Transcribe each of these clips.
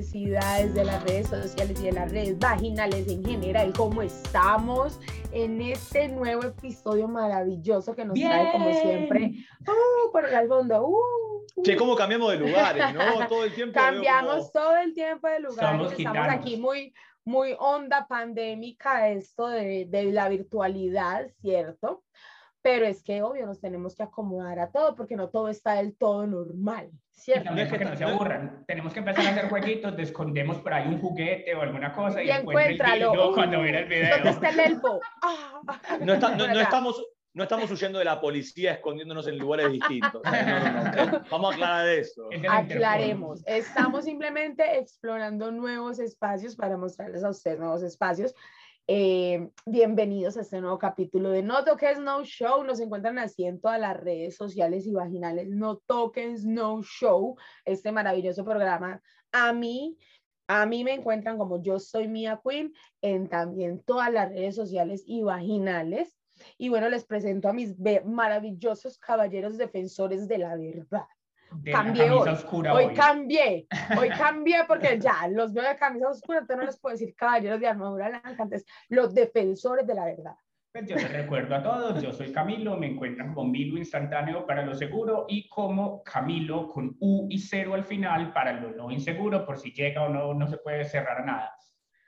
diversidades de las redes sociales y de las redes vaginales en general. ¿Cómo estamos en este nuevo episodio maravilloso que nos trae, como siempre, uh, por el fondo? Uh, Che, ¿cómo cambiamos de lugares, no? Todo el tiempo. Cambiamos todo el tiempo de lugares. Estamos aquí muy, muy onda pandémica, esto de, de la virtualidad, ¿cierto? Pero es que obvio nos tenemos que acomodar a todo porque no todo está del todo normal, ¿cierto? Y también que no se aburran, tenemos que empezar a hacer jueguitos, te escondemos por ahí un juguete o alguna cosa y, y encuéntralo. cuando mira el video. ¿Dónde está el elfo? Ah. No, está, no, no, estamos, no estamos huyendo de la policía escondiéndonos en lugares distintos. No, Vamos a aclarar eso. Aclaremos. Estamos simplemente explorando nuevos espacios para mostrarles a ustedes nuevos espacios eh, bienvenidos a este nuevo capítulo de No Toques No Show. Nos encuentran así en todas las redes sociales y vaginales. No Toques No Show, este maravilloso programa. A mí, a mí me encuentran como yo soy Mia Queen en también todas las redes sociales y vaginales. Y bueno, les presento a mis maravillosos caballeros defensores de la verdad cambié hoy. hoy. cambié, hoy cambié porque ya los veo de camisa oscura, entonces no les puedo decir caballeros de armadura blanca, antes los defensores de la verdad. Pues yo les recuerdo a todos, yo soy Camilo, me encuentran con Milo instantáneo para lo seguro y como Camilo con U y cero al final para lo no inseguro, por si llega o no, no se puede cerrar nada.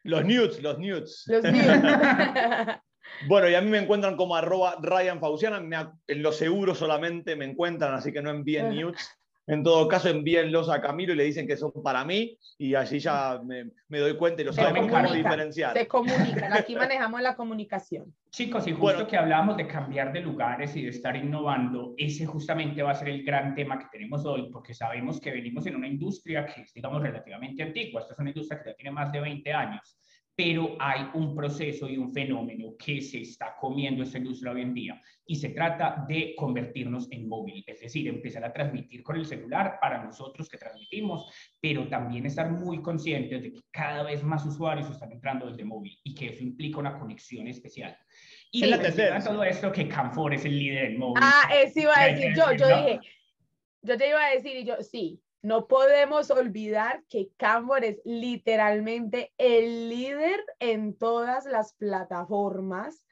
Los nudes, los nudes. Los nudes. Bueno, y a mí me encuentran como arroba Ryan Fauciana, en lo seguro solamente me encuentran, así que no envíen nudes. En todo caso, envíenlos a Camilo y le dicen que son para mí y así ya me, doy cuenta y lo saben cómo diferenciar. Se comunican, aquí manejamos la comunicación. Chicos, y justo que hablamos de cambiar de lugares y de estar innovando, ese justamente va a ser el gran tema que tenemos hoy, porque sabemos que venimos en una industria que es, digamos, relativamente antigua. Esta es una industria que ya tiene más de 20 años pero hay un proceso y un fenómeno que se está comiendo esta industria hoy en día y se trata de convertirnos en móvil, es decir, empezar a transmitir con el celular para nosotros que transmitimos, pero también estar muy conscientes de que cada vez más usuarios están entrando desde móvil y que eso implica una conexión especial. Y la todo esto que Canfor es el líder en móvil. Ah, eso iba a decir yo, yo dije, yo te iba a decir y yo, sí, no podemos olvidar que Canfor es literalmente el líder en todas las plataformas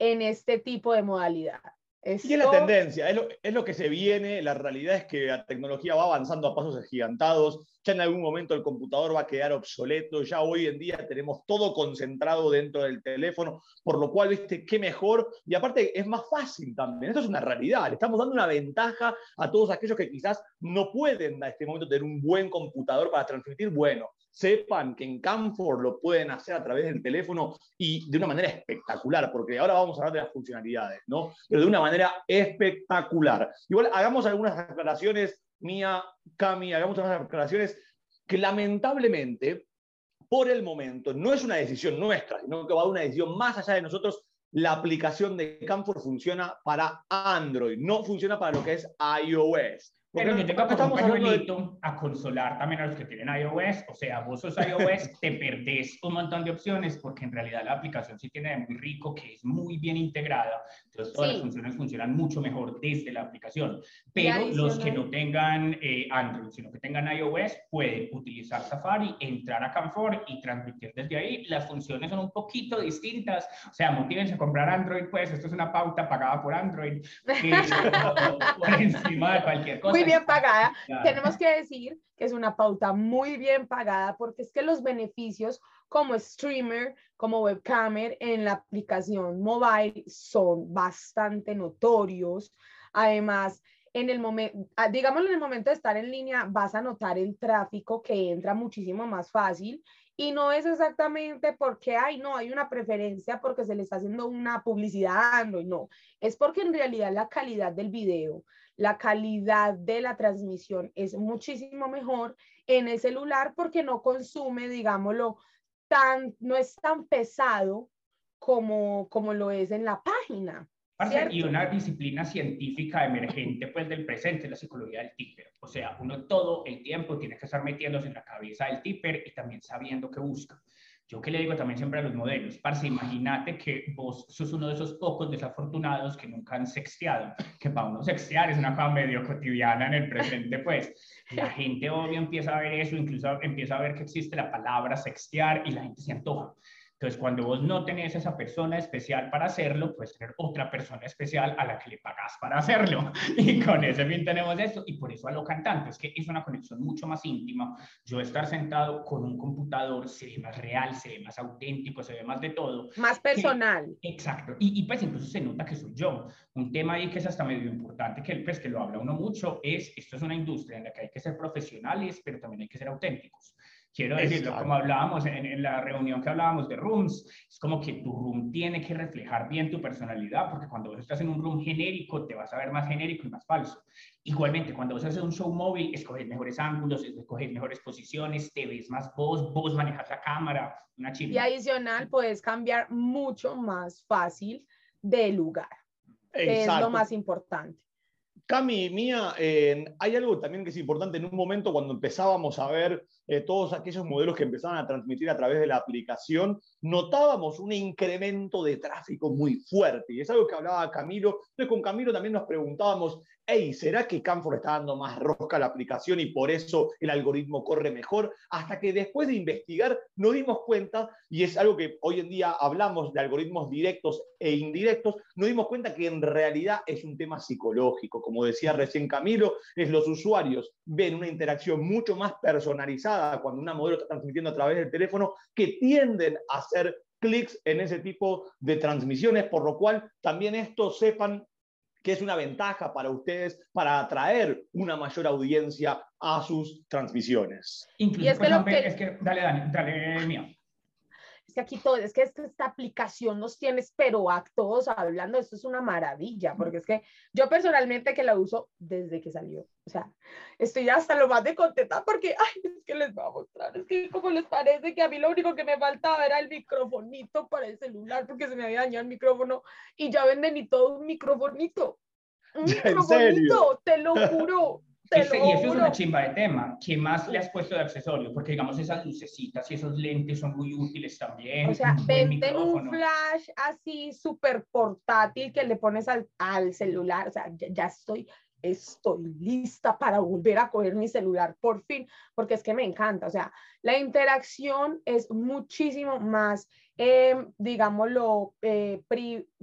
en este tipo de modalidad. Y es la tendencia, es lo, es lo, que se viene, la realidad es que la tecnología va avanzando a pasos agigantados, ya en algún momento el computador va a quedar obsoleto, ya hoy en día tenemos todo concentrado dentro del teléfono, por lo cual, viste, qué mejor, y aparte es más fácil también, esto es una realidad, le estamos dando una ventaja a todos aquellos que quizás no pueden a este momento tener un buen computador para transmitir, bueno, sepan que en Camfor lo pueden hacer a través del teléfono y de una manera espectacular, porque ahora vamos a hablar de las funcionalidades, ¿no? Pero de una manera espectacular. Igual hagamos algunas aclaraciones Mía, Cami, hagamos unas declaraciones que lamentablemente, por el momento, no es una decisión nuestra, sino que va a una decisión más allá de nosotros. La aplicación de Camfor funciona para Android, no funciona para lo que es iOS. Pero yo tengo como un a consolar también a los que tienen iOS. O sea, vos sos iOS, te perdés un montón de opciones porque en realidad la aplicación sí tiene de muy rico, que es muy bien integrada. Entonces todas las funciones funcionan mucho mejor desde la aplicación. Pero los que no tengan eh, Android, sino que tengan iOS, pueden utilizar Safari, entrar a Camfor y transmitir desde ahí. Las funciones son un poquito distintas. O sea, motívense a comprar Android, pues esto es una pauta pagada por Android. por encima de cualquier cosa bien pagada. Tenemos que decir que es una pauta muy bien pagada porque es que los beneficios como streamer, como webcamer en la aplicación mobile son bastante notorios. Además, en el momento, ah, digamos en el momento de estar en línea, vas a notar el tráfico que entra muchísimo más fácil y no es exactamente porque, ay, no, hay una preferencia porque se le está haciendo una publicidad a Android, no, es porque en realidad la calidad del video, la calidad de la transmisión es muchísimo mejor en el celular porque no consume, digámoslo, tan, no es tan pesado como, como lo es en la página. Y una disciplina científica emergente pues del presente, la psicología del tipper. O sea, uno todo el tiempo tiene que estar metiéndose en la cabeza del tipper y también sabiendo qué busca. Yo que le digo también siempre a los modelos, parce, imagínate que vos sos uno de esos pocos desafortunados que nunca han sexteado, que para uno sextear es una cosa medio cotidiana en el presente, pues. La gente obvio empieza a ver eso, incluso empieza a ver que existe la palabra sextear y la gente se antoja. Entonces, cuando vos no tenés esa persona especial para hacerlo, puedes tener otra persona especial a la que le pagas para hacerlo. Y con ese fin tenemos esto. Y por eso a lo cantante, es que es una conexión mucho más íntima. Yo estar sentado con un computador se ve más real, se ve más auténtico, se ve más de todo. Más personal. exacto. Y, y, pues incluso se nota que soy yo. Un tema ahí que es hasta medio importante, que, pues, que lo habla uno mucho, es, esto es una industria en la que hay que ser profesionales, pero también hay que ser auténticos. Quiero decirlo, como hablábamos en, la reunión que hablábamos de rooms, es como que tu room tiene que reflejar bien tu personalidad, porque cuando vos estás en un room genérico, te vas a ver más genérico y más falso. Igualmente, cuando vos haces un show móvil, escoges mejores ángulos, escoges mejores posiciones, te ves más vos, vos manejas la cámara, una chile. Y adicional, puedes cambiar mucho más fácil de lugar, es lo más importante. Cami, Mía, hay algo también que es importante en un momento cuando empezábamos a ver eh, todos aquellos modelos que empezaban a transmitir a través de la aplicación, notábamos un incremento de tráfico muy fuerte. Y es algo que hablaba Camilo. Entonces con Camilo también nos preguntábamos, hey, ¿será que Canfor está dando más rosca a la aplicación y por eso el algoritmo corre mejor? Hasta que después de investigar nos dimos cuenta, y es algo que hoy en día hablamos de algoritmos directos e indirectos, nos dimos cuenta que en realidad es un tema psicológico. Como decía recién Camilo, es los usuarios ven una interacción mucho más personalizada cuando una modelo está transmitiendo a través del teléfono que tienden a hacer clics en ese tipo de transmisiones, por lo cual también esto sepan que es una ventaja para ustedes para atraer una mayor audiencia a sus transmisiones. Incluso, es, que es que, dale, Dani, dale, mío que aquí todo, es que esta, aplicación nos tiene, pero a todos hablando, esto es una maravilla, porque es que yo personalmente que la uso desde que salió, o sea, estoy hasta lo más de contenta porque, ay, es que les voy a mostrar, es que como les parece que a mí lo único que me faltaba era el microfonito para el celular, porque se me había dañado el micrófono, y ya venden y todo un microfonito, un microfonito, te lo juro. Y eso es una chimba de tema. ¿Qué más le has puesto de accesorio? Porque, digamos, esas lucecitas y esos lentes son muy útiles también. O sea, venden un flash así súper portátil que le pones al, al celular. O sea, ya, estoy, estoy lista para volver a coger mi celular, por fin, porque es que me encanta. O sea, la interacción es muchísimo más, eh, digámoslo, eh,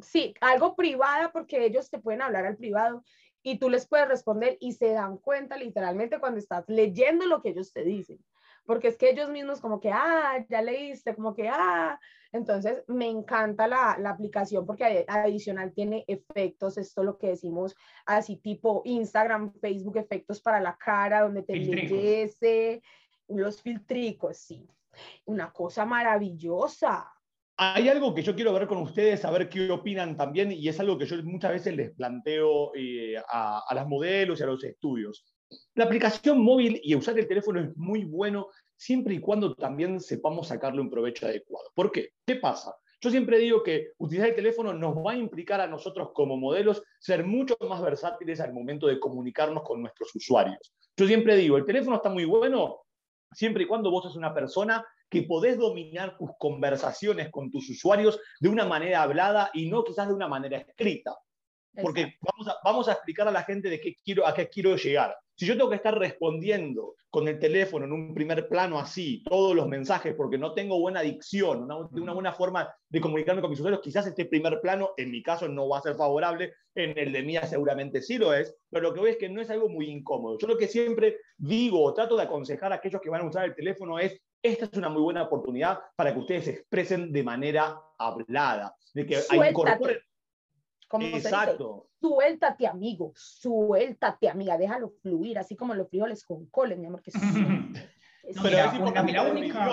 sí, algo privada, porque ellos te pueden hablar al privado y tú les puedes responder y se dan cuenta literalmente cuando estás leyendo lo que ellos te dicen. Porque es que ellos mismos como que, ah, ya leíste, como que, ah, entonces me encanta la, la aplicación porque adicional tiene efectos, esto lo que decimos así tipo Instagram, Facebook, efectos para la cara, donde te embellece, los filtricos, sí. Una cosa maravillosa. Hay algo que yo quiero ver con ustedes, saber qué opinan también, y es algo que yo muchas veces les planteo eh, a, a las modelos y a los estudios. La aplicación móvil y usar el teléfono es muy bueno siempre y cuando también sepamos sacarle un provecho adecuado. ¿Por qué? ¿Qué pasa? Yo siempre digo que utilizar el teléfono nos va a implicar a nosotros como modelos ser mucho más versátiles al momento de comunicarnos con nuestros usuarios. Yo siempre digo, el teléfono está muy bueno siempre y cuando vos sos una persona que podés dominar tus conversaciones con tus usuarios de una manera hablada y no quizás de una manera escrita. Porque vamos a, vamos a, explicar a la gente de qué quiero, a qué quiero llegar. Si yo tengo que estar respondiendo con el teléfono en un primer plano así, todos los mensajes, porque no tengo buena dicción, una, una buena forma de comunicarme con mis usuarios, quizás este primer plano, en mi caso, no va a ser favorable, en el de mía seguramente sí lo es, pero lo que veo es que no es algo muy incómodo. Yo lo que siempre digo o trato de aconsejar a aquellos que van a usar el teléfono es, esta es una muy buena oportunidad para que ustedes se expresen de manera hablada, de que incorporen Exacto. Suéltate, amigo, suéltate, amiga, déjalo fluir, así como los frijoles con coles, mi amor. Que Pero la, única,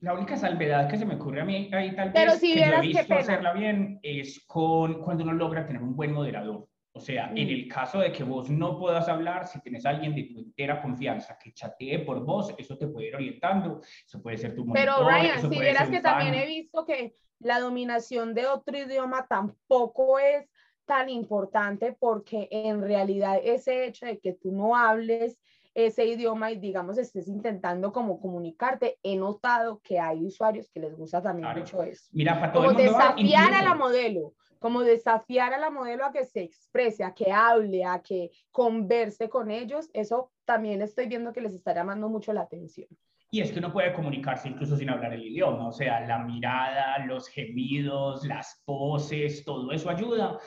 la única salvedad que se me ocurre a mí ahí tal vez si que yo he visto hacerla bien es con cuando uno logra tener un buen moderador. O sea, en mm. el caso de que vos no puedas hablar, si tienes a alguien de tu entera confianza que chatee por vos, eso te puede ir orientando, eso puede ser tu monitor, Pero Ryan, si vieras que también he visto que la dominación de otro idioma tampoco es tan importante porque en realidad ese hecho de que tú no hables ese idioma y digamos estés intentando como comunicarte, he notado que hay usuarios que les gusta también mucho eso. Mira, para todo como desafiar a la modelo, como desafiar a la modelo a que se exprese, a que hable, a que converse con ellos, eso también estoy viendo que les está llamando mucho la atención. Y es que uno puede comunicarse incluso sin hablar el idioma, o sea, la mirada, los gemidos, las poses, todo eso ayuda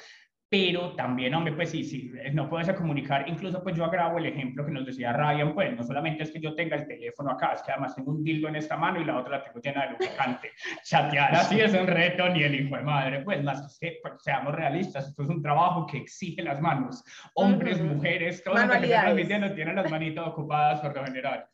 pero también, hombre, pues sí, sí, no puedes comunicar, incluso pues yo agravo el ejemplo que nos decía Ryan, pues no solamente es que yo tenga el teléfono acá, es que además tengo un dildo en esta mano y la otra la tengo llena de lubricante. Chatear así es un reto, ni el hijo de madre, pues más que pues, seamos realistas, esto es un trabajo que exige las manos, hombres, mujeres, todos los que transmitiendo tienen las manitas ocupadas por lo general.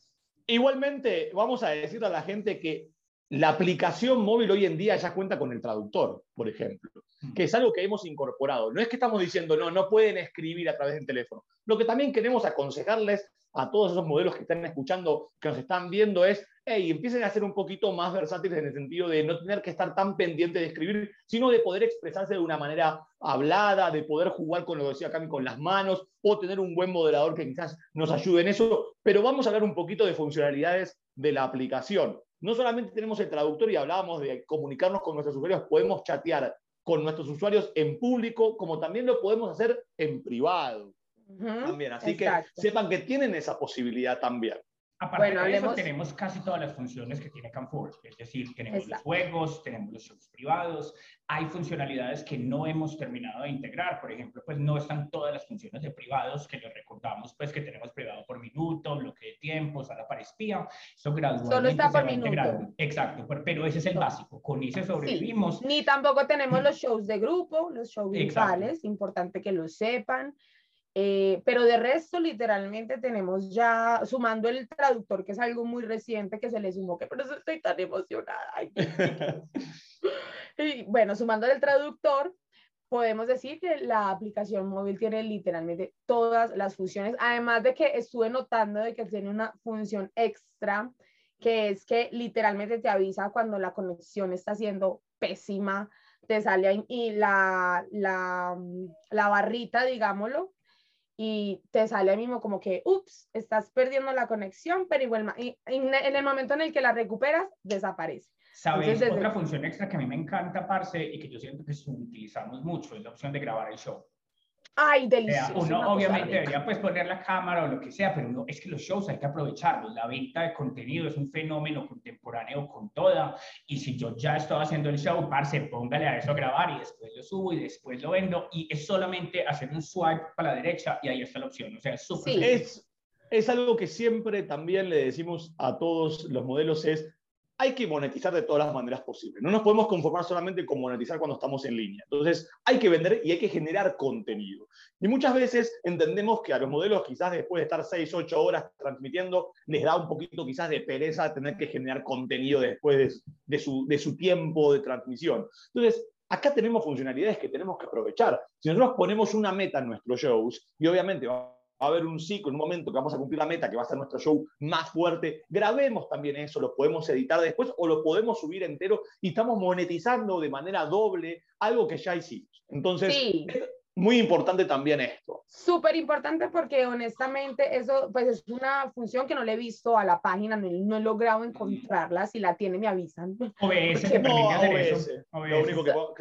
Igualmente, vamos a decir a la gente que la aplicación móvil hoy en día ya cuenta con el traductor, por ejemplo, que es algo que hemos incorporado. No es que estamos diciendo, no, no pueden escribir a través del teléfono. Lo que también queremos aconsejarles a todos esos modelos que están escuchando, que nos están viendo, es, hey, empiecen a ser un poquito más versátiles en el sentido de no tener que estar tan pendiente de escribir, sino de poder expresarse de una manera hablada, de poder jugar con lo que decía Cami, con las manos, o tener un buen moderador que quizás nos ayude en eso. Pero vamos a hablar un poquito de funcionalidades de la aplicación no solamente tenemos el traductor y hablábamos de comunicarnos con nuestros usuarios, podemos chatear con nuestros usuarios en público, como también lo podemos hacer en privado. también. Así que sepan que tienen esa posibilidad también. Aparte de eso, tenemos casi todas las funciones que tiene Canfor, es decir, tenemos los juegos, tenemos los shows privados, hay funcionalidades que no hemos terminado de integrar, por ejemplo, pues no están todas las funciones de privados que les recordamos, pues que tenemos privado minuto, bloque de tiempo, sala para espía, eso gradualmente Solo está por minuto. Exacto, pero ese es el básico, con ese sobrevivimos. Ni tampoco tenemos los shows de grupo, los shows virtuales, importante que lo sepan. Eh, pero de resto, literalmente tenemos ya, sumando el traductor, que es algo muy reciente que se le sumó, que por eso estoy tan emocionada. y bueno, sumando el traductor, podemos decir que la aplicación móvil tiene literalmente todas las funciones, además de que estuve notando de que tiene una función extra, que es que literalmente te avisa cuando la conexión está siendo pésima, te sale ahí y la, la, barrita, digámoslo, y te sale mismo como que, ups, estás perdiendo la conexión, pero y en el momento en el que la recuperas, desaparece. ¿Sabes? Otra función extra que a mí me encanta, Parce, y que yo siento que utilizamos mucho, es la opción de grabar el show. Ay, delicioso. uno obviamente debería pues poner la cámara o lo que sea, pero no, es que los shows hay que aprovecharlos. La venta de contenido es un fenómeno contemporáneo con toda. Y si yo ya estoy haciendo el show, parce, póngale a eso a grabar y después lo subo y después lo vendo. Y es solamente hacer un swipe para la derecha y ahí está la opción. O sea, es súper. Sí. Es, es algo que siempre también le decimos a todos los modelos: es hay que monetizar de todas las maneras posibles. No nos podemos conformar solamente con monetizar cuando estamos en línea. Entonces, hay que vender y hay que generar contenido. Y muchas veces entendemos que a los modelos, quizás después de estar 6, 8 horas transmitiendo, les da un poquito quizás de pereza tener que generar contenido después de, su, su tiempo de transmisión. Entonces, acá tenemos funcionalidades que tenemos que aprovechar. Si nosotros ponemos una meta en nuestros shows, y obviamente va a haber un ciclo, un momento que vamos a cumplir la meta, que va a ser nuestro show más fuerte, grabemos también eso, lo podemos editar después o lo podemos subir entero y estamos monetizando de manera doble algo que ya hicimos. Entonces, es muy importante también esto. Súper importante porque honestamente eso pues es una función que no le he visto a la página, no, he logrado encontrarla, si la tiene me avisan. OBS te permite hacer eso. Lo único que puedo,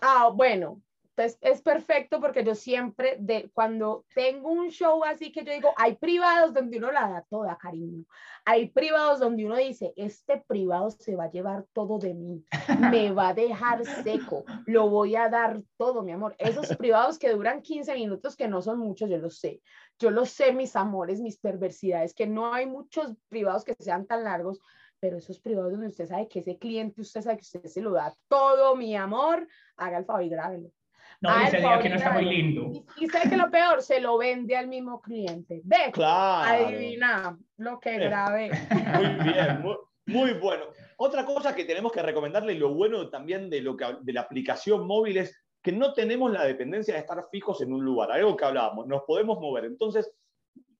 Ah, bueno, entonces es perfecto porque yo siempre, de, cuando tengo un show así que yo digo, hay privados donde uno la da toda, cariño. Hay privados donde uno dice, este privado se va a llevar todo de mí, me va a dejar seco, lo voy a dar todo, mi amor. Esos privados que duran 15 minutos, que no son muchos, yo lo sé. Yo lo sé, mis amores, mis perversidades, que no hay muchos privados que sean tan largos, pero esos privados donde usted sabe que ese cliente, usted sabe que usted se lo da todo, mi amor, haga el favor y grábelo. No, ah, ese día que no está muy lindo. Y, sé que lo peor, se lo vende al mismo cliente. Ve, claro. adivina lo que grabé. Muy bien, muy, bueno. Otra cosa que tenemos que recomendarle, lo bueno también de, lo que, de la aplicación móvil es que no tenemos la dependencia de estar fijos en un lugar, algo que hablábamos, nos podemos mover. Entonces,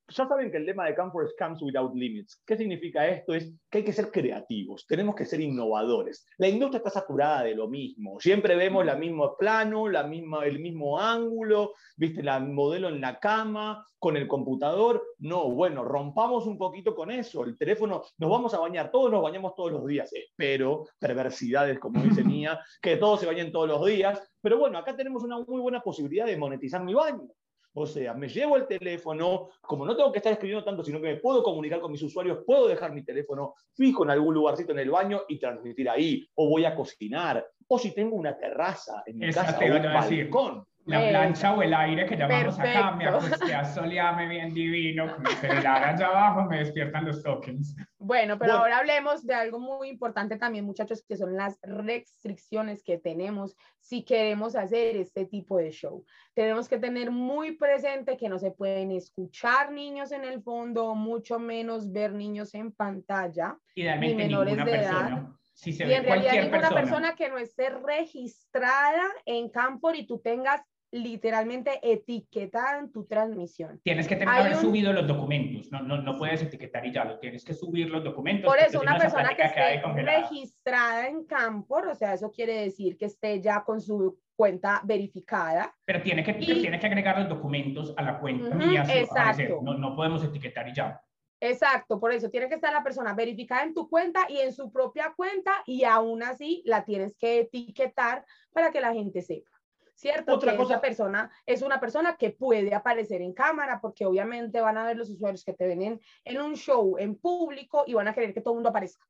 ya saben que el lema de Camphor es Comes Without Limits. ¿Qué significa esto? Es que hay que ser creativos, tenemos que ser innovadores. La industria está saturada de lo mismo. Siempre vemos el mismo plano, la misma, el mismo ángulo, ¿viste? La modelo en la cama, con el computador. No, bueno, rompamos un poquito con eso. El teléfono, nos vamos a bañar, todos nos bañamos todos los días. Espero, perversidades, como dice Mía, que todos se bañen todos los días. Pero bueno, acá tenemos una muy buena posibilidad de monetizar mi baño. O sea, me llevo el teléfono, como no tengo que estar escribiendo tanto, sino que me puedo comunicar con mis usuarios, puedo dejar mi teléfono fijo en algún lugarcito en el baño y transmitir ahí. O voy a cocinar. O si tengo una terraza en mi casa o un balcón la plancha o el aire que llamamos acá, me acosté a solearme bien divino, con el celular allá abajo, me despiertan los tokens. Bueno, pero ahora hablemos de algo muy importante también, muchachos, que son las restricciones que tenemos si queremos hacer este tipo de show. Tenemos que tener muy presente que no se pueden escuchar niños en el fondo, mucho menos ver niños en pantalla, ni menores de edad. Si se y en realidad ninguna persona. persona que no esté registrada en Campor y tú tengas literalmente etiquetada en tu transmisión. Tienes que tener subido los documentos, no, no, no, puedes etiquetar y ya, lo tienes que subir los documentos. Por eso, una persona que esté registrada en Campor, o sea, eso quiere decir que esté ya con su cuenta verificada. Pero tiene que, tiene que agregar los documentos a la cuenta mía. Exacto. No, no podemos etiquetar y ya. Exacto, por eso tiene que estar la persona verificada en tu cuenta y en su propia cuenta y aún así la tienes que etiquetar para que la gente sepa. ¿Cierto? Otra que cosa. esa persona es una persona que puede aparecer en cámara, porque obviamente van a ver los usuarios que te ven en, un show en público y van a querer que todo el mundo aparezca.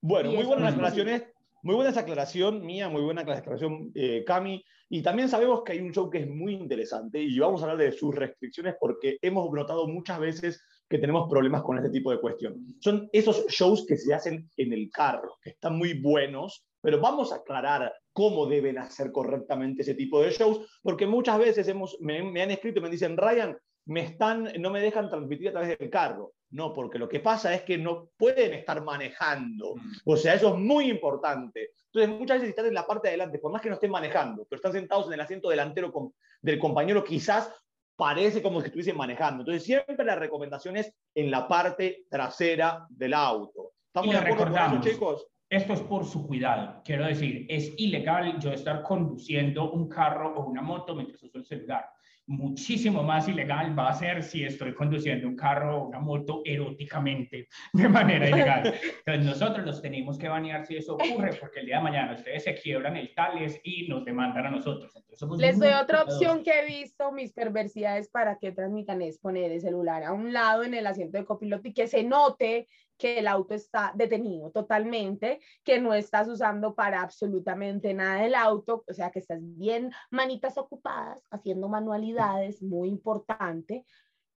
Bueno, muy buenas aclaraciones. Muy buena esa aclaración mía, muy buena aclaración eh, Cami. Y también sabemos que hay un show que es muy interesante y vamos a hablar de sus restricciones porque hemos notado muchas veces que tenemos problemas con este tipo de cuestión. Son esos shows que se hacen en el carro, que están muy buenos, pero vamos a aclarar cómo deben hacer correctamente ese tipo de shows, porque muchas veces hemos, me, han escrito y me dicen, Ryan, me están, no me dejan transmitir a través del carro. No, porque lo que pasa es que no pueden estar manejando. Mm. O sea, eso es muy importante. Entonces, muchas veces están en la parte de adelante, por más que no estén manejando, pero están sentados en el asiento delantero del compañero, quizás parece como si estuviesen manejando. Entonces, siempre la recomendación es en la parte trasera del auto. ¿Estamos de acuerdo con eso, chicos? Esto es por su cuidado. Quiero decir, es ilegal yo estar conduciendo un carro o una moto mientras uso el celular muchísimo más ilegal va a ser si estoy conduciendo un carro o una moto eróticamente de manera ilegal. Entonces nosotros los tenemos que banear si eso ocurre, porque el día de mañana ustedes se quiebran el tales y nos demandan a nosotros. Les doy otra opción que he visto, mis perversidades para que transmitan es poner el celular a un lado en el asiento de copiloto y que se note que el auto está detenido totalmente, que no estás usando para absolutamente nada el auto, o sea, que estás bien manitas ocupadas haciendo manualidades, muy importante,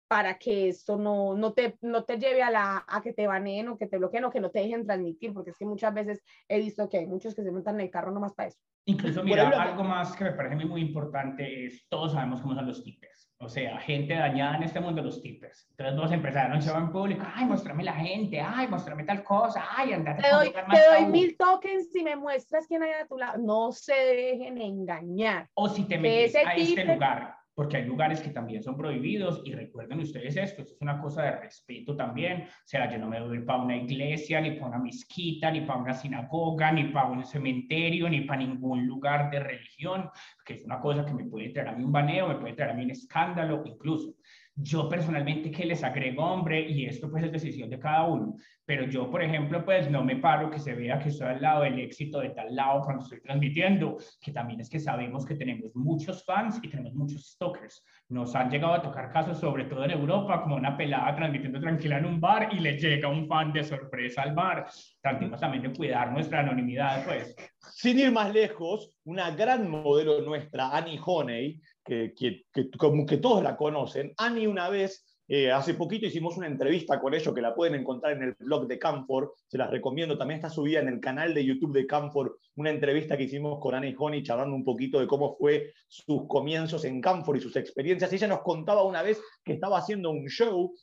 para que esto no, no, te, no te lleve a, la, a que te baneen o que te bloqueen o que no te dejen transmitir, porque es que muchas veces he visto que hay muchos que se montan en el carro nomás para eso. Incluso, mira, algo más que me parece muy importante es, todos sabemos cómo son los tippers. O sea, gente dañada en este mundo, los tippers. Entonces, los empresarios se van en público, ay, muéstrame la gente, ay, muéstrame tal cosa, ay, andate Te doy, te doy mil tokens si me muestras quién hay a tu lado. No se dejen engañar. O si te metes a este lugar porque hay lugares que también son prohibidos y recuerden ustedes esto, esto es una cosa de respeto también, o sea, yo no me voy para una iglesia, ni para una mezquita, ni para una sinagoga, ni para un cementerio, ni para ningún lugar de religión, que es una cosa que me puede traer a mí un baneo, me puede traer a mí un escándalo, incluso. Yo personalmente que les agrego, hombre, y esto pues es decisión de cada uno, pero yo, por ejemplo, pues no me paro que se vea que estoy al lado del éxito de tal lado cuando estoy transmitiendo, que también es que sabemos que tenemos muchos fans y tenemos muchos stalkers. Nos han llegado a tocar casos, sobre todo en Europa, como una pelada transmitiendo tranquila en un bar y le llega un fan de sorpresa al bar. Tratemos también de cuidar nuestra anonimidad, pues. Sin ir más lejos, una gran modelo nuestra, Annie Honey, que, que, como que todos la conocen. Annie una vez, eh, hace poquito hicimos una entrevista con ellos que la pueden encontrar en el blog de Camfor, se las recomiendo, también está subida en el canal de YouTube de Camfor, una entrevista que hicimos con Annie Honey charlando un poquito de cómo fue sus comienzos en Camfor y sus experiencias. Ella nos contaba una vez que estaba haciendo un show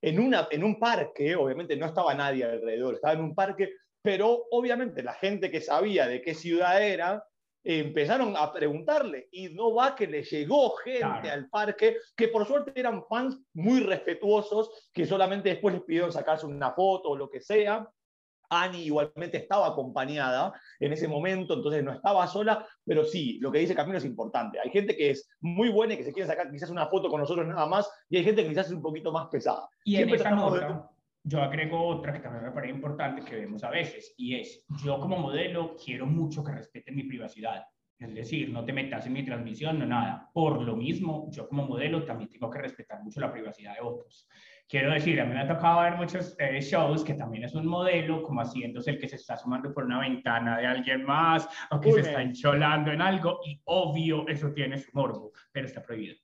en, una, en un parque, obviamente no estaba nadie alrededor, estaba en un parque, pero obviamente la gente que sabía de qué ciudad era empezaron a preguntarle y no va que le llegó gente al parque que por suerte eran fans muy respetuosos que solamente después les pidieron sacarse una foto o lo que sea. Annie igualmente estaba acompañada en ese momento, entonces no estaba sola, pero sí, lo que dice Camilo es importante. Hay gente que es muy buena y que se quiere sacar quizás una foto con nosotros nada más, y hay gente que quizás es un poquito más pesada. Y en esa nota, yo agrego otra que también me parece importante que vemos a veces, y es, yo como modelo quiero mucho que respeten mi privacidad. Es decir, no te metas en mi transmisión, no nada. Por lo mismo, yo como modelo también tengo que respetar mucho la privacidad de otros. Quiero decir, a mí me ha tocado ver muchos eh, shows que también es un modelo, como haciéndose el que se está sumando por una ventana de alguien más o que se está encholando en algo, y obvio, eso tiene su morbo, pero está prohibido.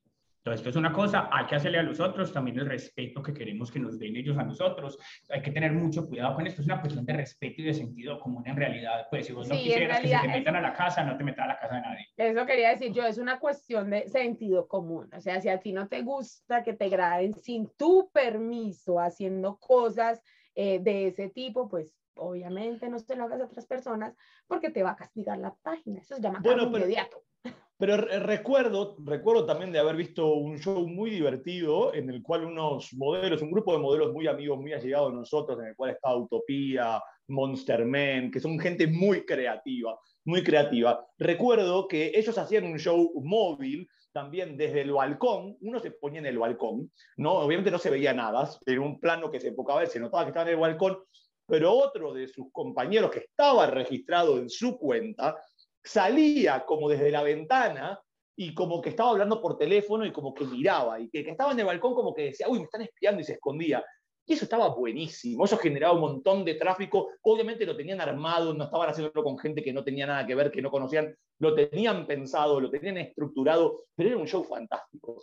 Entonces, esto es una cosa, hay que hacerle a los otros también el respeto que queremos que nos den ellos a nosotros. Hay que tener mucho cuidado con esto. Es una cuestión de respeto y de sentido común en realidad. Pues si vos no quisieras que se te metan a la casa, no te metas a la casa de nadie. Eso quería decir yo, es una cuestión de sentido común. O sea, si a ti no te gusta que te graben sin tu permiso haciendo cosas eh, de ese tipo, pues obviamente no se lo hagas a otras personas porque te va a castigar la página. Eso se llama bueno, inmediato. Pero recuerdo, recuerdo también de haber visto un show muy divertido en el cual unos modelos, un grupo de modelos muy amigos, muy allegados a nosotros, en el cual está Utopía, Monster Men, que son gente muy creativa, muy creativa. Recuerdo que ellos hacían un show móvil también desde el balcón, uno se ponía en el balcón, ¿no? Obviamente no se veía nada, en un plano que se enfocaba, se notaba que estaba en el balcón, pero otro de sus compañeros que estaba registrado en su cuenta salía como desde la ventana y como que estaba hablando por teléfono y como que miraba, y que, estaba en el balcón como que decía, uy, me están espiando y se escondía. Y eso estaba buenísimo, eso generaba un montón de tráfico, obviamente lo tenían armado, no estaban haciéndolo con gente que no tenía nada que ver, que no conocían, lo tenían pensado, lo tenían estructurado, pero era un show fantástico.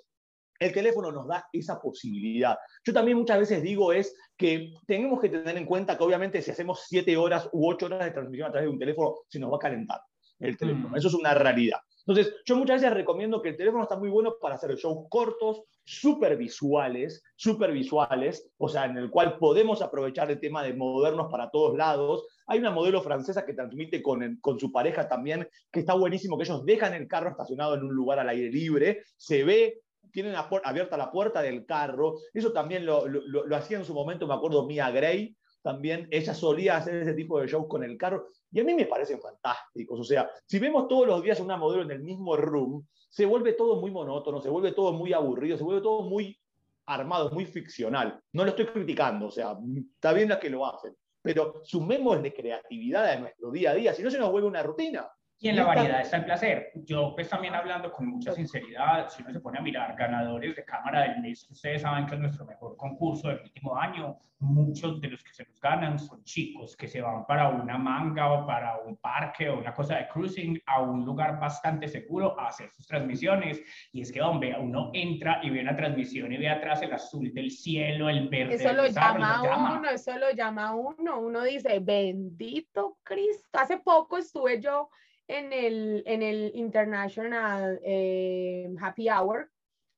El teléfono nos da esa posibilidad. Yo también muchas veces digo es que tenemos que tener en cuenta que obviamente si hacemos siete horas u ocho horas de transmisión a través de un teléfono, se nos va a calentar el teléfono. Eso es una realidad. Entonces, yo muchas veces recomiendo que el teléfono está muy bueno para hacer shows cortos, súper visuales, súper visuales, o sea, en el cual podemos aprovechar el tema de movernos para todos lados. Hay una modelo francesa que transmite con, con su pareja también, que está buenísimo, que ellos dejan el carro estacionado en un lugar al aire libre, se ve tienen abierta la puerta del carro. Eso también lo, lo, lo, hacía en su momento, me acuerdo, Mia Gray, también ella solía hacer ese tipo de shows con el carro. Y a mí me parecen fantásticos. O sea, si vemos todos los días una modelo en el mismo room, se vuelve todo muy monótono, se vuelve todo muy aburrido, se vuelve todo muy armado, muy ficcional. No lo estoy criticando, o sea, está bien las que lo hacen, pero sumemos de creatividad a nuestro día a día, si no se nos vuelve una rutina. Y en la variedad está el placer. Yo pues también hablando con mucha sinceridad, si uno se pone a mirar ganadores de Cámara del Mes, ustedes saben que es nuestro mejor concurso del último año, muchos de los que se nos ganan son chicos que se van para una manga o para un parque o una cosa de cruising a un lugar bastante seguro a hacer sus transmisiones. Y es que, hombre, uno entra y ve una transmisión y ve atrás el azul del cielo, el verde. Eso lo llama, uno, eso lo llama uno. Uno dice, bendito Cristo. Hace poco estuve yo en el, en el International eh, Happy Hour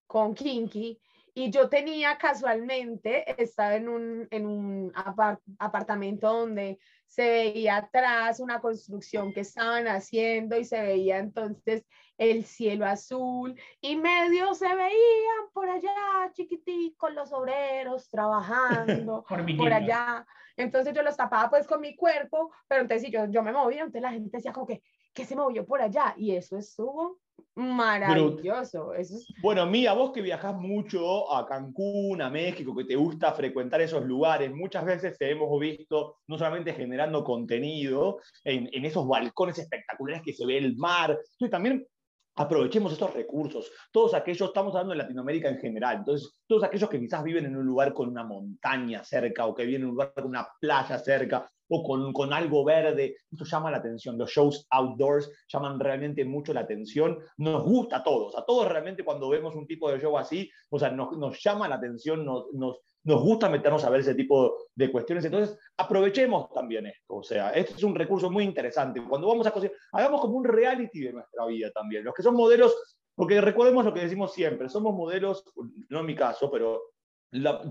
con Kinky y yo tenía casualmente, estaba en un, en un apartamento donde se veía atrás una construcción que estaban haciendo y se veía entonces el cielo azul y medio se veían por allá chiquiticos los obreros trabajando por, allá. Entonces yo los tapaba pues con mi cuerpo, pero entonces yo, yo me movía, entonces la gente decía como que, que se movió por allá y eso estuvo maravilloso. Eso Bueno, Mía, vos que viajás mucho a Cancún, a México, que te gusta frecuentar esos lugares, muchas veces te hemos visto no solamente generando contenido en, en esos balcones espectaculares que se ve el mar, sino también aprovechemos estos recursos. Todos aquellos, estamos hablando de Latinoamérica en general, entonces todos aquellos que quizás viven en un lugar con una montaña cerca o que viven en un lugar con una playa cerca o con, con algo verde, esto llama la atención. Los shows outdoors llaman realmente mucho la atención. Nos gusta a todos, a todos realmente cuando vemos un tipo de show así, o sea, nos, nos llama la atención, nos, nos nos gusta meternos a ver ese tipo de cuestiones. Entonces, aprovechemos también esto. O sea, este es un recurso muy interesante. Cuando vamos a cocinar, hagamos como un reality de nuestra vida también. Los que son modelos, porque recordemos lo que decimos siempre, somos modelos, no en mi caso, pero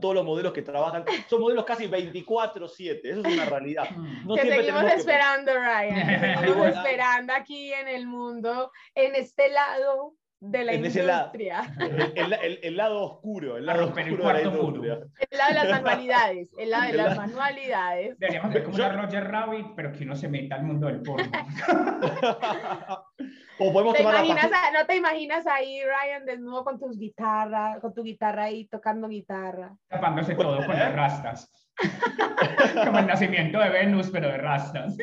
todos los modelos que trabajan, son modelos casi 24/7, eso es una realidad. Mm. No que seguimos esperando, Ryan, seguimos esperando aquí en el mundo, en este lado de la industria. el, lado oscuro, el lado oscuro de la industria. El lado de las manualidades, el lado de las manualidades. Deberíamos ver como una Roger Rabbit, pero que uno se meta al mundo del porno. o podemos ¿Te imaginas ¿No te imaginas ahí, Ryan, desnudo con tus guitarras, con tu guitarra ahí, tocando guitarra? Tapándose todo con las rastas. Como el nacimiento de Venus, pero de rastas.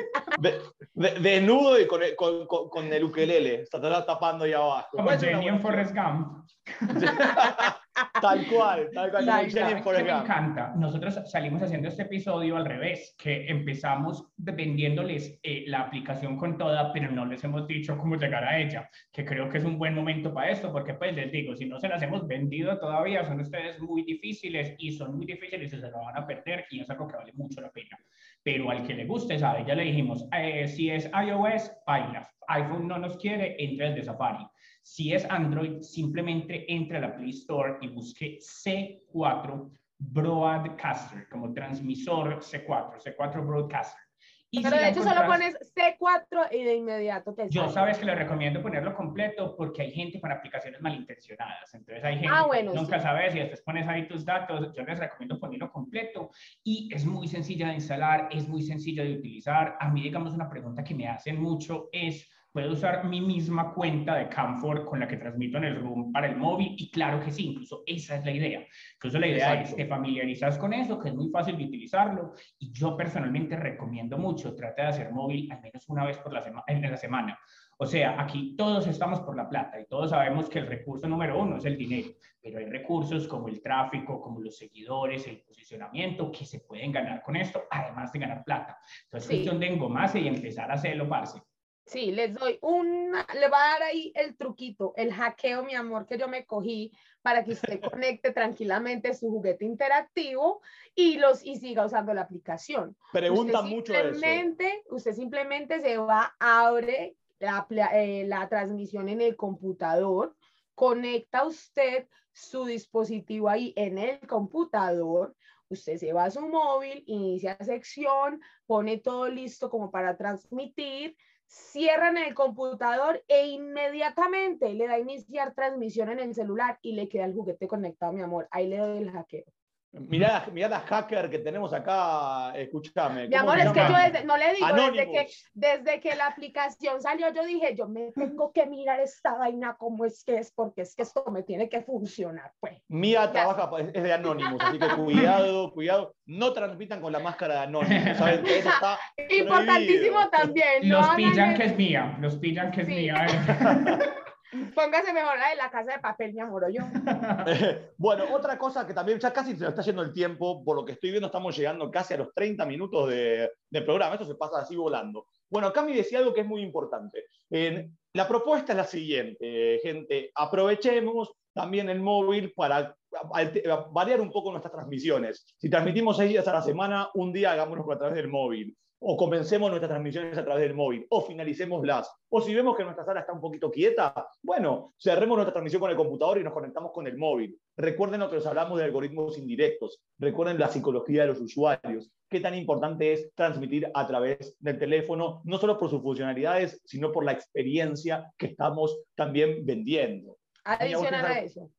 Desnudo y con el, con, con, el ukelele, está tapando ahí abajo. Como Jenny en Forrest Gump. tal cual, tal cual. me encanta. Nosotros salimos haciendo este episodio al revés, que empezamos vendiéndoles eh, la aplicación con toda, pero no les hemos dicho cómo llegar a ella, que creo que es un buen momento para esto, porque pues les digo, si no se las hemos vendido todavía, son ustedes muy difíciles y son muy difíciles y se lo van a perder y es algo que vale mucho la pena. Pero al que le guste, sabe, ya le dijimos, eh, si es iOS, baila. iPhone no nos quiere, entra de Safari. Si es Android, simplemente entre a la Play Store y busque C4 Broadcaster, como transmisor C4, C4 Broadcaster. Y Pero de hecho solo pones C4 y de inmediato te Yo sabes que le recomiendo ponerlo completo porque hay gente con aplicaciones malintencionadas. Entonces hay gente ah, bueno, que nunca sabes y después pones ahí tus datos. Yo les recomiendo ponerlo completo y es muy sencilla de instalar, es muy sencilla de utilizar. A mí, digamos, una pregunta que me hacen mucho es puedo usar mi misma cuenta de Camfor con la que transmito en el room para el móvil y claro que sí, incluso esa es la idea. Incluso la idea es te familiarizas con eso, que es muy fácil de utilizarlo y yo personalmente recomiendo mucho, trate de hacer móvil al menos una vez por la en la semana. O sea, aquí todos estamos por la plata y todos sabemos que el recurso número uno es el dinero, pero hay recursos como el tráfico, como los seguidores, el posicionamiento, que se pueden ganar con esto, además de ganar plata. Entonces, es cuestión de engomarse y empezar a hacerlo, parce. Sí, les doy una, le va a dar ahí el truquito, el hackeo, mi amor, que yo me cogí para que usted conecte tranquilamente su juguete interactivo y, los, y siga usando la aplicación. Pregunta mucho eso. Usted simplemente se va, abre la, eh, la transmisión en el computador, conecta usted su dispositivo ahí en el computador, usted se va a su móvil, inicia sección, pone todo listo como para transmitir, cierran el computador e inmediatamente le da iniciar transmisión en el celular y le queda el juguete conectado, mi amor. Ahí le doy el hackeo. Mira, mira la hacker que tenemos acá, escúchame. Mi amor, es que yo no le digo, desde que, desde que la aplicación salió, yo dije, yo me tengo que mirar esta vaina como es que es, porque es que esto me tiene que funcionar, pues. Mía trabaja, pues, es de Anonymous, así que cuidado, cuidado, no transmitan con la máscara de Anonymous, ¿saben? Eso está Importantísimo también. Los pillan que es mía, los pillan que es mía. Póngase mejor la de la casa de papel, mi amor, yo. bueno, otra cosa que también ya casi se nos está yendo el tiempo, por lo que estoy viendo estamos llegando casi a los 30 minutos de, programa, esto se pasa así volando. Bueno, Cami decía algo que es muy importante. la propuesta es la siguiente, gente, aprovechemos también el móvil para variar un poco nuestras transmisiones. Si transmitimos seis días a la semana, un día hagámoslo a través del móvil o comencemos nuestras transmisiones a través del móvil, o finalicémoslas, o si vemos que nuestra sala está un poquito quieta, bueno, cerremos nuestra transmisión con el computador y nos conectamos con el móvil. Recuerden lo que nos hablamos de algoritmos indirectos, recuerden la psicología de los usuarios, qué tan importante es transmitir a través del teléfono, no solo por sus funcionalidades, sino por la experiencia que estamos también vendiendo. Adicional a eso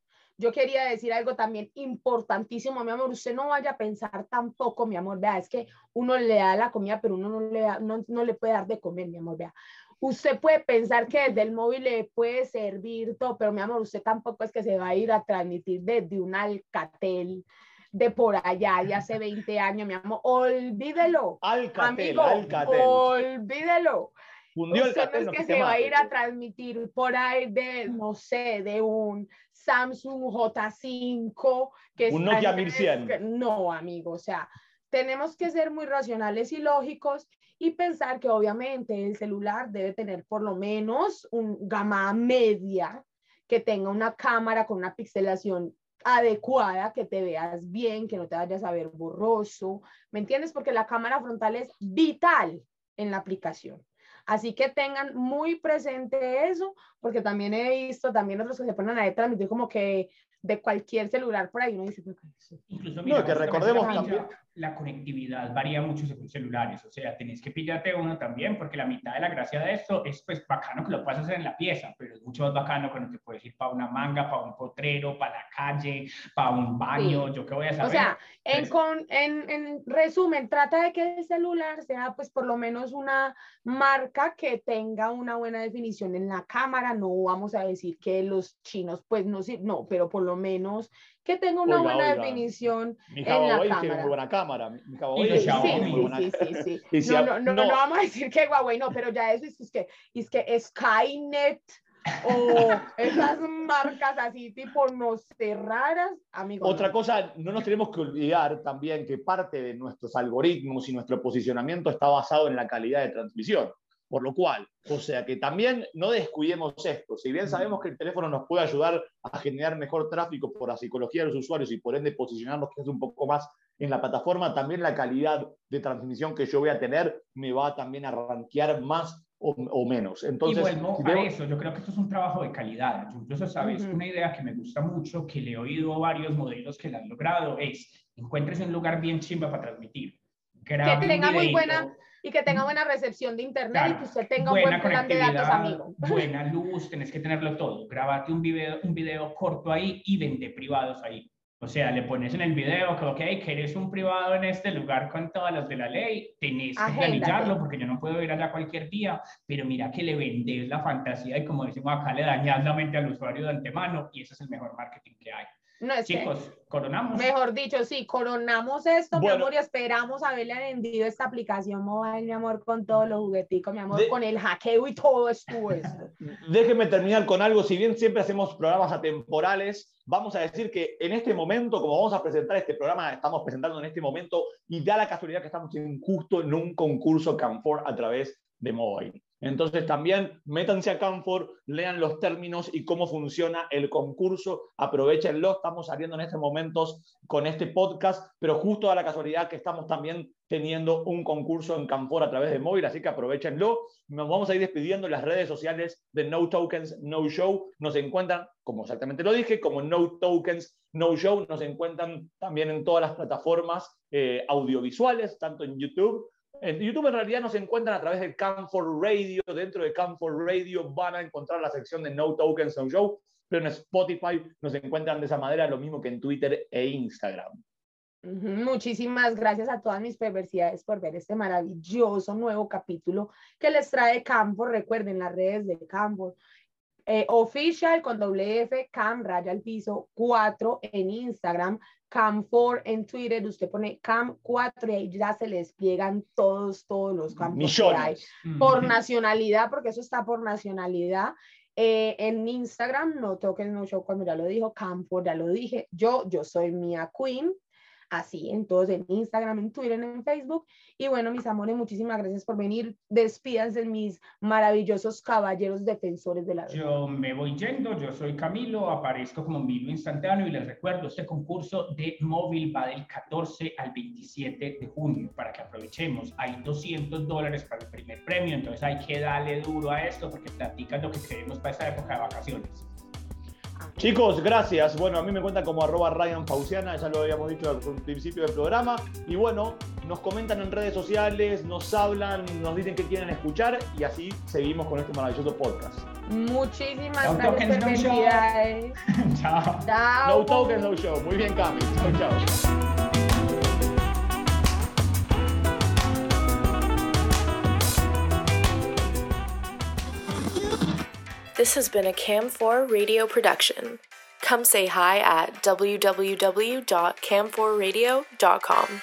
yo quería decir algo también importantísimo, mi amor, usted no vaya a pensar tampoco, mi amor, vea, es que uno le da la comida, pero uno no le, da, no, no le puede dar de comer, mi amor, vea. Usted puede pensar que desde el móvil le puede servir todo, pero mi amor, usted tampoco es que se va a ir a transmitir desde un Alcatel, de por allá, de hace 20 años, mi amor, olvídelo. Alcatel, amigo, Alcatel. Olvídelo. Usted no es que se va a ir a transmitir por ahí de, no sé, de un Samsung J5, que un Nokia 1100. No, amigo, o sea, tenemos que ser muy racionales y lógicos y pensar que obviamente el celular debe tener por lo menos un gama media, que tenga una cámara con una pixelación adecuada, que te veas bien, que no te vayas a ver borroso, ¿me entiendes? Porque la cámara frontal es vital en la aplicación. Así que tengan muy presente eso, porque también he visto también otros que se ponen a transmitir como que de cualquier celular por ahí uno dice, Incluso, mira, no, que recordemos también la conectividad varía mucho según celulares, o sea, tenés que pillarte uno también, porque la mitad de la gracia de esto es pues bacano que lo puedas hacer en la pieza, pero es mucho más bacano cuando te puedes ir para una manga, para un potrero, para la calle, para un baño, yo qué voy a saber. O sea, en, con, en, en, resumen, trata de que el celular sea pues por lo menos una marca que tenga una buena definición en la cámara, no vamos a decir que los chinos pues no, no pero por lo menos que tenga una buena definición en la cámara. tiene muy buena cámara. Mi Huawei sí, sí, sí, sí, sí, No, no, no, no, vamos a decir que Huawei no, pero ya eso es, que, es que Skynet o esas marcas así tipo no sé raras, amigo. Otra cosa, no nos tenemos que olvidar también que parte de nuestros algoritmos y nuestro posicionamiento está basado en la calidad de transmisión. Por lo cual, o sea que también no descuidemos esto. Si bien sabemos que el teléfono nos puede ayudar a generar mejor tráfico por la psicología de los usuarios y por ende posicionarnos que es un poco más en la plataforma, también la calidad de transmisión que yo voy a tener me va también a rankear más o, menos. Entonces, y vuelvo a eso, yo creo que esto es un trabajo de calidad. incluso, sabes, una idea que me gusta mucho, que le he oído a varios modelos que la han logrado, es encuentres un lugar bien chimba para transmitir. que tenga muy buena y que tenga buena recepción de internet y que usted tenga un buen plan de datos, amigo. Buena luz, tenés que tenerlo todo. Grabate un video, un video corto ahí y vende privados ahí. O sea, le pones en el video que, ok, que eres un privado en este lugar con todas las de la ley, tenés que planillarlo porque yo no puedo ir allá cualquier día, pero mira que le vendes la fantasía y como decimos acá, le dañas la mente al usuario de antemano y ese es el mejor marketing que hay. No, es Chicos, coronamos. Mejor dicho, sí, coronamos esto, mi amor, y esperamos haberle vendido esta aplicación mobile, mi amor, con todos los jugueticos, mi amor, con el hackeo y todo esto. Déjenme terminar con algo. Si bien siempre hacemos programas atemporales, vamos a decir que en este momento, como vamos a presentar este programa, estamos presentando en este momento, y da la casualidad que estamos en, justo en un concurso Canfor a través de mobile. Entonces también métanse a Canfor, lean los términos y cómo funciona el concurso, aprovechenlo, estamos saliendo en estos momentos con este podcast, pero justo a la casualidad que estamos también teniendo un concurso en Canfor a través de móvil, así que aprovechenlo. Nos vamos a ir despidiendo en las redes sociales de No Tokens, No Show. Nos encuentran, como exactamente lo dije, como No Tokens, No Show. Nos encuentran también en todas las plataformas eh, audiovisuales, tanto en YouTube en YouTube en realidad nos encuentran a través de Camfor Radio. Dentro de Camfor Radio van a encontrar la sección de No Tokens No Show, pero en Spotify nos encuentran de esa manera, lo mismo que en Twitter e Instagram. Muchísimas gracias a todas mis perversidades por ver este maravilloso nuevo capítulo que les trae Camfor. Recuerden las redes de Camfor. Eh, official con WF, Cam, raya al piso 4 en Instagram, Cam4 en Twitter, usted pone Cam4 y ahí ya se le despliegan todos, todos los campos que hay. Por nacionalidad, porque eso está por nacionalidad. Eh, en Instagram, no toques no show cuando ya lo dijo, Cam4 ya lo dije. Yo, yo soy Mia Queen, así, entonces en Instagram, en Twitter, en Facebook. Y bueno, mis amores, muchísimas gracias por venir. Despídanse mis maravillosos caballeros defensores de la vida. Yo me voy yendo, yo soy Camilo, aparezco como Milo instantáneo y les recuerdo, este concurso de móvil va del 14 al 27 de junio para que aprovechemos. Hay 200 dólares para el primer premio, entonces hay que darle duro a esto porque platican lo que queremos para esta época de vacaciones. Chicos, gracias. Bueno, a mí me cuentan como arroba Ryan Pausiana, ya lo habíamos dicho al principio del programa. Y bueno, nos comentan en redes sociales, nos hablan, nos dicen que quieren escuchar y así seguimos con este maravilloso podcast. Muchísimas gracias por venir. Chao. Chao. No tokens, no show. Muy bien, Cami. Chao, chao. This has been a Cam4 radio production. Come say hi at www.cam4radio.com.